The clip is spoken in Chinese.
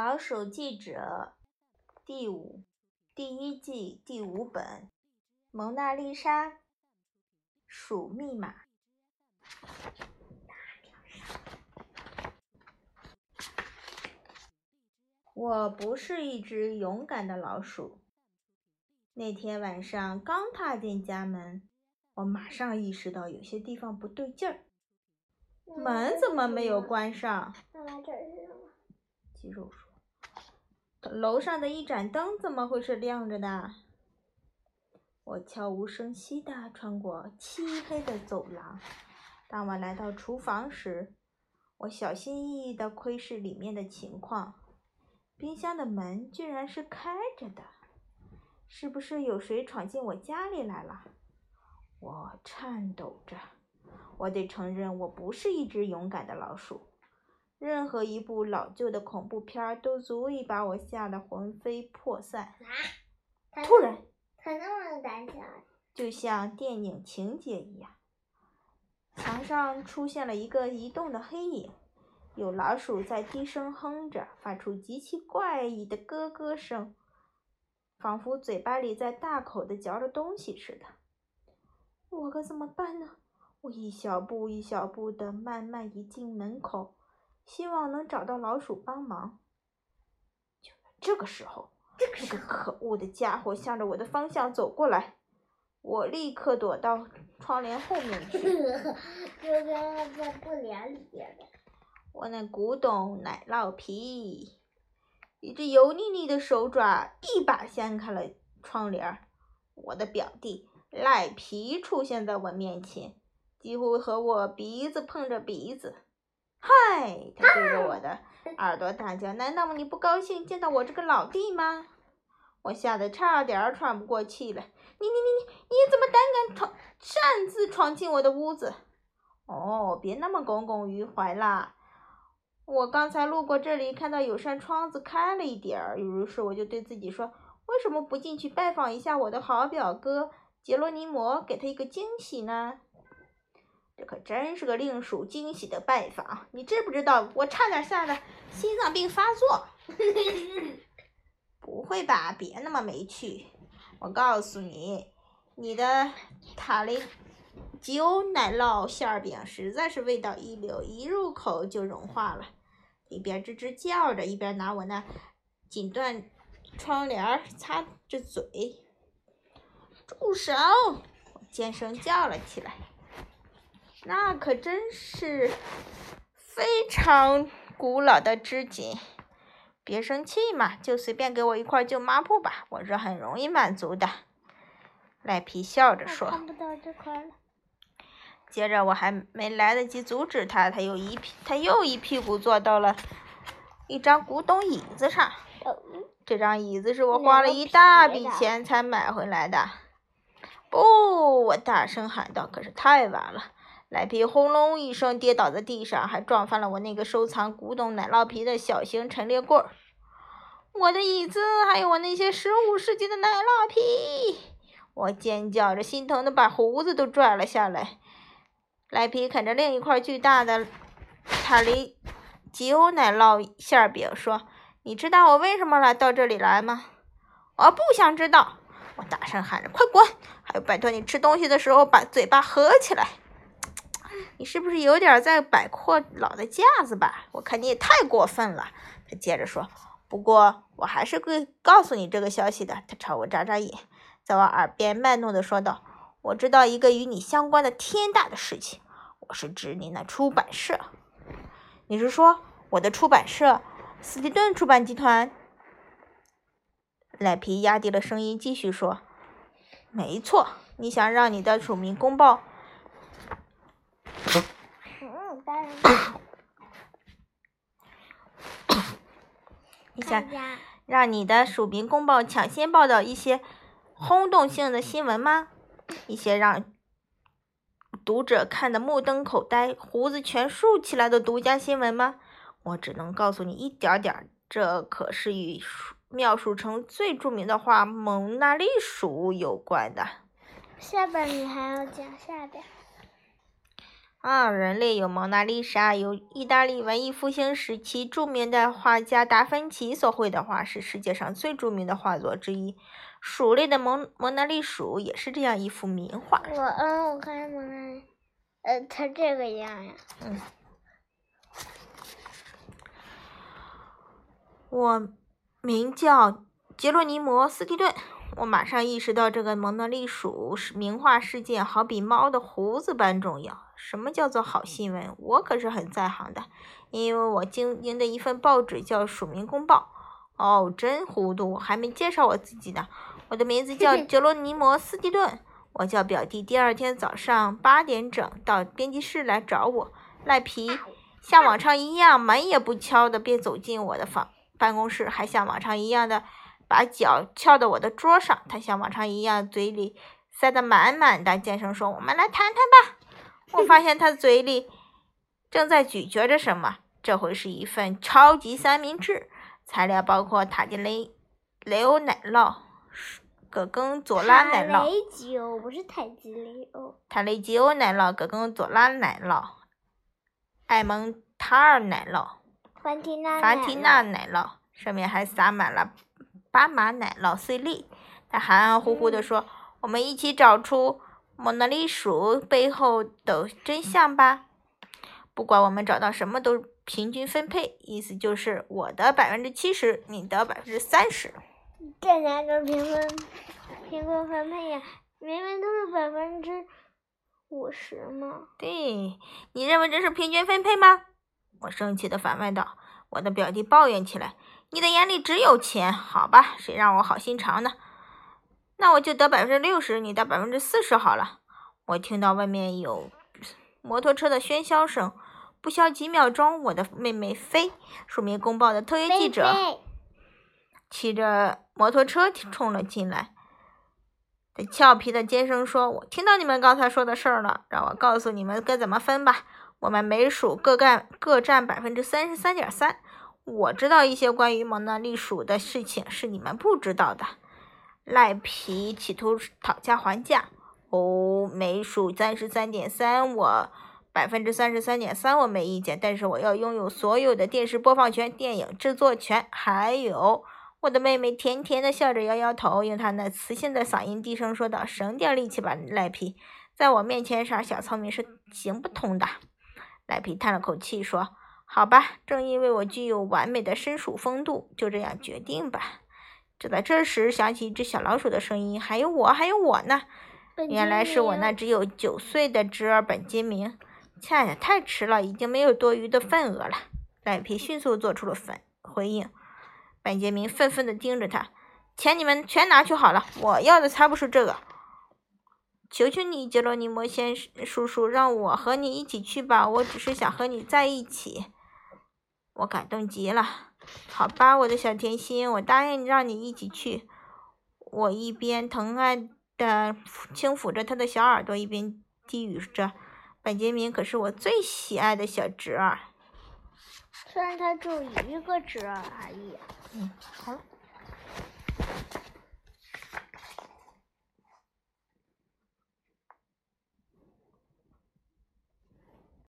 老鼠记者第五第一季第五本《蒙娜丽莎鼠密码》。我不是一只勇敢的老鼠。那天晚上刚踏进家门，我马上意识到有些地方不对劲儿。门怎么没有关上？妈妈，这是什么？肌肉说：“楼上的一盏灯怎么会是亮着的？”我悄无声息地穿过漆黑的走廊。当我来到厨房时，我小心翼翼地窥视里面的情况。冰箱的门居然是开着的，是不是有谁闯进我家里来了？我颤抖着。我得承认，我不是一只勇敢的老鼠。任何一部老旧的恐怖片都足以把我吓得魂飞魄散。突然，他那么胆小，就像电影情节一样，墙上出现了一个移动的黑影，有老鼠在低声哼着，发出极其怪异的咯咯声，仿佛嘴巴里在大口的嚼着东西似的。我可怎么办呢？我一小步一小步的慢慢移进门口，希望能找到老鼠帮忙。就在这个时候，那个可恶的家伙向着我的方向走过来，我立刻躲到窗帘后面去。就跟在布帘里边的。我那古董奶酪皮，一只油腻腻的手爪一把掀开了窗帘。我的表弟赖皮出现在我面前。几乎和我鼻子碰着鼻子，嗨！他对着我的耳朵大叫：“难道你不高兴见到我这个老弟吗？”我吓得差点喘不过气来。你你你你你怎么胆敢闯擅自闯进我的屋子？哦，别那么耿耿于怀啦！我刚才路过这里，看到有扇窗子开了一点儿，于是我就对自己说：“为什么不进去拜访一下我的好表哥杰罗尼摩，给他一个惊喜呢？”这可真是个令鼠惊喜的拜访，你知不知道？我差点吓得心脏病发作。不会吧？别那么没趣。我告诉你，你的塔雷吉欧奶酪馅饼实在是味道一流，一入口就融化了。一边吱吱叫着，一边拿我那锦缎窗帘擦着嘴。住手！我尖声叫了起来。那可真是非常古老的织锦，别生气嘛，就随便给我一块旧抹布吧，我是很容易满足的。赖皮笑着说。看不到这块了。接着我还没来得及阻止他，他又一屁他又一屁股坐到了一张古董椅子上。这张椅子是我花了一大笔钱才买回来的。不，我大声喊道，可是太晚了。赖皮轰隆一声跌倒在地上，还撞翻了我那个收藏古董奶酪皮的小型陈列柜儿。我的椅子，还有我那些十五世纪的奶酪皮！我尖叫着，心疼的把胡子都拽了下来。赖皮啃着另一块巨大的塔里吉欧奶酪馅饼，说：“你知道我为什么来到这里来吗？”我不想知道！我大声喊着：“快滚！还有，拜托你吃东西的时候把嘴巴合起来。”你是不是有点在摆阔老的架子吧？我看你也太过分了。他接着说：“不过我还是会告诉你这个消息的。”他朝我眨眨眼，在我耳边卖弄的说道：“我知道一个与你相关的天大的事情。我是指你那出版社。你是说我的出版社——斯蒂顿出版集团？”赖皮压低了声音继续说：“没错，你想让你的署名公报。” 当然。你想让你的署名公报抢先报道一些轰动性的新闻吗？一些让读者看得目瞪口呆、胡子全竖起来的独家新闻吗？我只能告诉你一点点，这可是与描述成最著名的画《蒙娜丽鼠》有关的。下边你还要讲下边。啊，人类有蒙娜丽莎，有意大利文艺复兴时期著名的画家达芬奇所绘的画，是世界上最著名的画作之一。鼠类的蒙蒙娜丽鼠也是这样一幅名画。我嗯，我看蒙娜丽，呃，它这个样呀。嗯。我名叫杰洛尼摩·斯蒂顿。我马上意识到，这个蒙娜丽鼠是名画事件，好比猫的胡子般重要。什么叫做好新闻？我可是很在行的，因为我经营的一份报纸叫《署名公报》。哦，真糊涂，我还没介绍我自己呢。我的名字叫 杰罗尼摩·斯蒂顿。我叫表弟，第二天早上八点整到编辑室来找我。赖皮像往常一样，门也不敲的便走进我的房办公室，还像往常一样的。把脚翘到我的桌上，他像往常一样，嘴里塞得满满的。尖声说：“我们来谈谈吧。”我发现他嘴里正在咀嚼着什么。这回是一份超级三明治，材料包括塔吉雷雷欧奶酪、葛根佐拉奶酪。塔雷吉欧不是塔吉雷欧。塔雷吉欧奶酪、葛根佐拉奶酪、艾蒙塔尔奶酪、凡提娜凡提娜奶酪，上面还撒满了。巴马奶酪碎粒，他含含糊糊地说：“我们一起找出蒙娜丽鼠背后的真相吧。不管我们找到什么，都平均分配，意思就是我的百分之七十，你的百分之三十。这哪个平分平均分配呀？明明都是百分之五十嘛。对，你认为这是平均分配吗？”我生气地反问道。我的表弟抱怨起来。你的眼里只有钱，好吧？谁让我好心肠呢？那我就得百分之六十，你得百分之四十好了。我听到外面有摩托车的喧嚣声，不消几秒钟，我的妹妹飞，署名公报的特约记者，骑着摩托车冲了进来。他俏皮的尖声说：“我听到你们刚才说的事儿了，让我告诉你们该怎么分吧。我们每属各干各占百分之三十三点三。”我知道一些关于蒙娜丽鼠的事情是你们不知道的。赖皮企图讨价还价。哦，每数三十三点三，我百分之三十三点三，我没意见。但是我要拥有所有的电视播放权、电影制作权，还有……我的妹妹甜甜的笑着摇摇头，用她那磁性的嗓音低声说道：“省点力气吧，赖皮，在我面前耍小聪明是行不通的。”赖皮叹了口气说。好吧，正因为我具有完美的身属风度，就这样决定吧。就在这时，响起一只小老鼠的声音：“还有我，还有我呢！”原来是我那只有九岁的侄儿本杰明。恰恰太迟了，已经没有多余的份额了。赖皮迅速做出了反回应。本杰明愤愤地盯着他：“钱你们全拿去好了，我要的才不是这个！求求你，杰罗尼摩先生叔叔，让我和你一起去吧，我只是想和你在一起。”我感动极了，好吧，我的小甜心，我答应让你一起去。我一边疼爱的轻抚着他的小耳朵，一边低语着：“本杰明可是我最喜爱的小侄儿。”虽然他只有一个侄儿而已。嗯，好了。